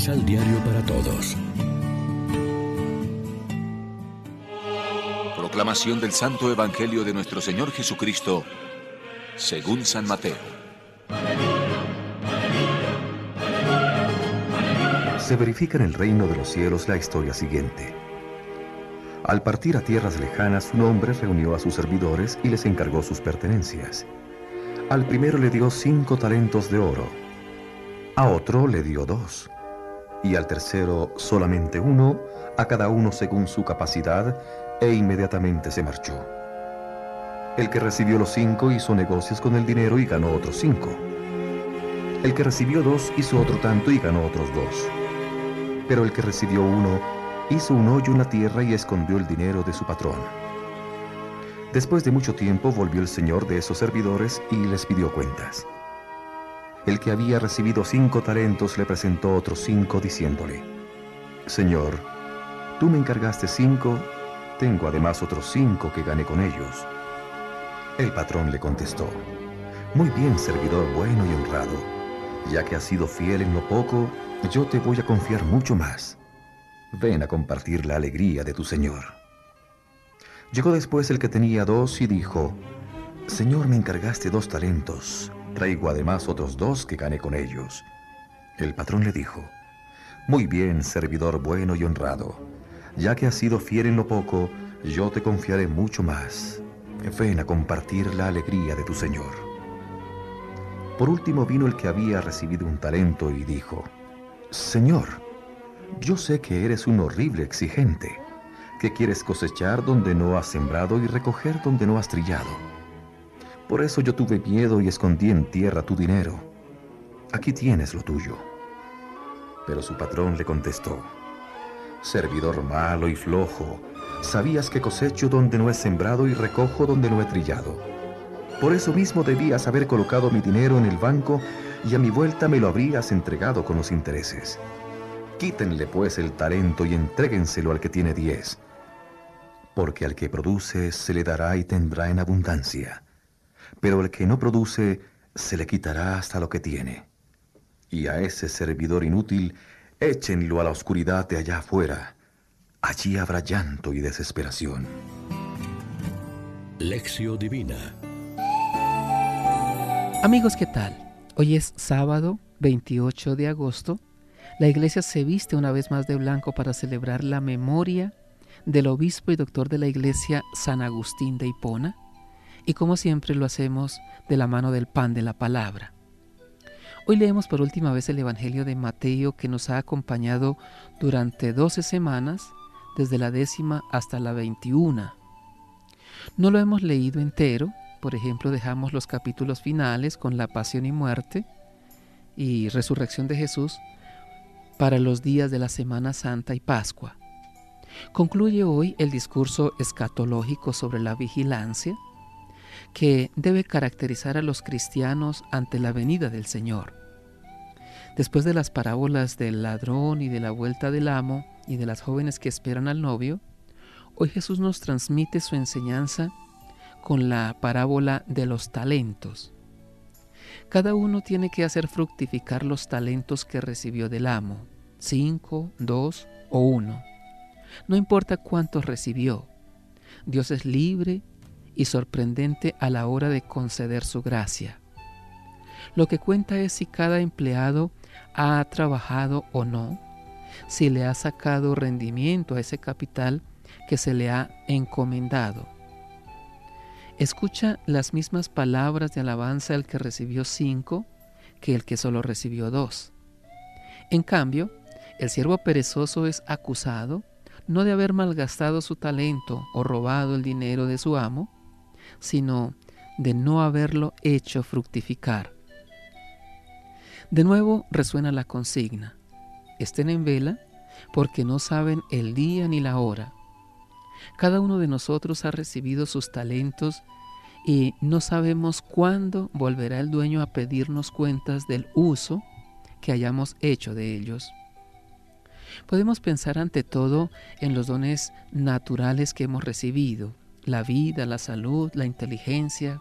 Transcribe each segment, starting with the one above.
Misal Diario para Todos. Proclamación del Santo Evangelio de nuestro Señor Jesucristo, según San Mateo. Se verifica en el reino de los cielos la historia siguiente. Al partir a tierras lejanas, un hombre reunió a sus servidores y les encargó sus pertenencias. Al primero le dio cinco talentos de oro, a otro le dio dos, y al tercero solamente uno, a cada uno según su capacidad, e inmediatamente se marchó. El que recibió los cinco hizo negocios con el dinero y ganó otros cinco. El que recibió dos hizo otro tanto y ganó otros dos. Pero el que recibió uno hizo un hoyo en la tierra y escondió el dinero de su patrón. Después de mucho tiempo volvió el señor de esos servidores y les pidió cuentas. El que había recibido cinco talentos le presentó otros cinco diciéndole, Señor, tú me encargaste cinco, tengo además otros cinco que gané con ellos. El patrón le contestó, Muy bien, servidor bueno y honrado, ya que has sido fiel en lo poco, yo te voy a confiar mucho más. Ven a compartir la alegría de tu Señor. Llegó después el que tenía dos y dijo, Señor, me encargaste dos talentos, traigo además otros dos que gané con ellos. El patrón le dijo, Muy bien, servidor bueno y honrado, ya que has sido fiel en lo poco, yo te confiaré mucho más. Ven a compartir la alegría de tu Señor. Por último vino el que había recibido un talento y dijo, Señor, yo sé que eres un horrible exigente, que quieres cosechar donde no has sembrado y recoger donde no has trillado. Por eso yo tuve miedo y escondí en tierra tu dinero. Aquí tienes lo tuyo. Pero su patrón le contestó, Servidor malo y flojo, sabías que cosecho donde no he sembrado y recojo donde no he trillado. Por eso mismo debías haber colocado mi dinero en el banco y a mi vuelta me lo habrías entregado con los intereses. Quítenle pues el talento y entréguenselo al que tiene diez, porque al que produce se le dará y tendrá en abundancia, pero el que no produce se le quitará hasta lo que tiene. Y a ese servidor inútil échenlo a la oscuridad de allá afuera. Allí habrá llanto y desesperación. Lección Divina Amigos, ¿qué tal? Hoy es sábado 28 de agosto la iglesia se viste una vez más de blanco para celebrar la memoria del obispo y doctor de la iglesia San Agustín de Hipona, y como siempre lo hacemos de la mano del pan de la palabra. Hoy leemos por última vez el Evangelio de Mateo que nos ha acompañado durante 12 semanas, desde la décima hasta la veintiuna. No lo hemos leído entero, por ejemplo dejamos los capítulos finales con la pasión y muerte y resurrección de Jesús, para los días de la Semana Santa y Pascua. Concluye hoy el discurso escatológico sobre la vigilancia que debe caracterizar a los cristianos ante la venida del Señor. Después de las parábolas del ladrón y de la vuelta del amo y de las jóvenes que esperan al novio, hoy Jesús nos transmite su enseñanza con la parábola de los talentos. Cada uno tiene que hacer fructificar los talentos que recibió del amo, cinco, dos o uno. No importa cuántos recibió. Dios es libre y sorprendente a la hora de conceder su gracia. Lo que cuenta es si cada empleado ha trabajado o no, si le ha sacado rendimiento a ese capital que se le ha encomendado Escucha las mismas palabras de alabanza el que recibió cinco que el que solo recibió dos. En cambio, el siervo perezoso es acusado no de haber malgastado su talento o robado el dinero de su amo, sino de no haberlo hecho fructificar. De nuevo resuena la consigna. Estén en vela porque no saben el día ni la hora. Cada uno de nosotros ha recibido sus talentos y no sabemos cuándo volverá el dueño a pedirnos cuentas del uso que hayamos hecho de ellos. Podemos pensar ante todo en los dones naturales que hemos recibido, la vida, la salud, la inteligencia,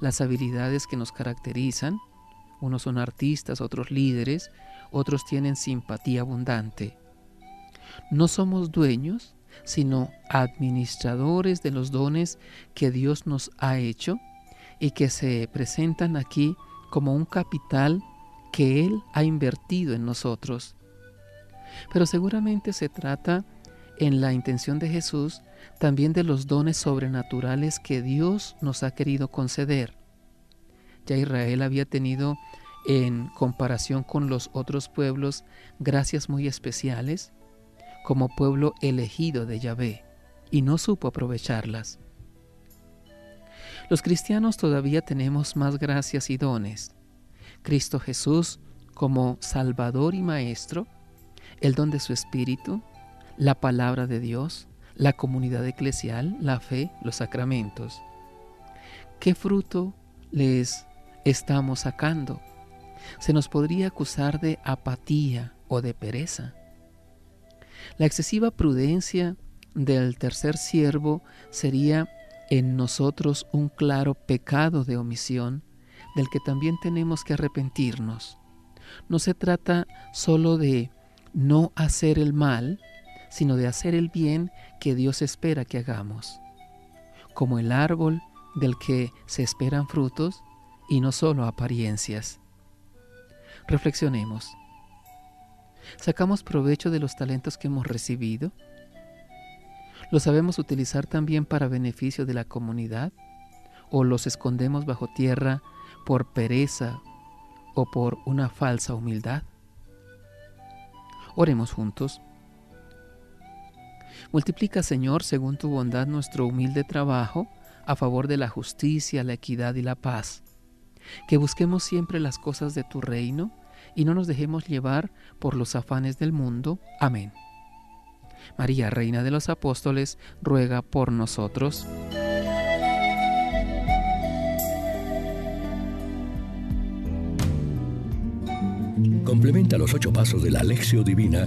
las habilidades que nos caracterizan. Unos son artistas, otros líderes, otros tienen simpatía abundante. No somos dueños, sino administradores de los dones que Dios nos ha hecho y que se presentan aquí como un capital que Él ha invertido en nosotros. Pero seguramente se trata, en la intención de Jesús, también de los dones sobrenaturales que Dios nos ha querido conceder. Ya Israel había tenido, en comparación con los otros pueblos, gracias muy especiales, como pueblo elegido de Yahvé, y no supo aprovecharlas. Los cristianos todavía tenemos más gracias y dones. Cristo Jesús como Salvador y Maestro, el don de su Espíritu, la palabra de Dios, la comunidad eclesial, la fe, los sacramentos. ¿Qué fruto les estamos sacando? Se nos podría acusar de apatía o de pereza. La excesiva prudencia del tercer siervo sería en nosotros un claro pecado de omisión del que también tenemos que arrepentirnos. No se trata solo de no hacer el mal, sino de hacer el bien que Dios espera que hagamos. Como el árbol del que se esperan frutos y no solo apariencias. Reflexionemos. ¿Sacamos provecho de los talentos que hemos recibido? ¿Los sabemos utilizar también para beneficio de la comunidad? ¿O los escondemos bajo tierra por pereza o por una falsa humildad? Oremos juntos. Multiplica, Señor, según tu bondad, nuestro humilde trabajo a favor de la justicia, la equidad y la paz. Que busquemos siempre las cosas de tu reino y no nos dejemos llevar por los afanes del mundo. Amén. María, Reina de los Apóstoles, ruega por nosotros. Complementa los ocho pasos de la Alexio Divina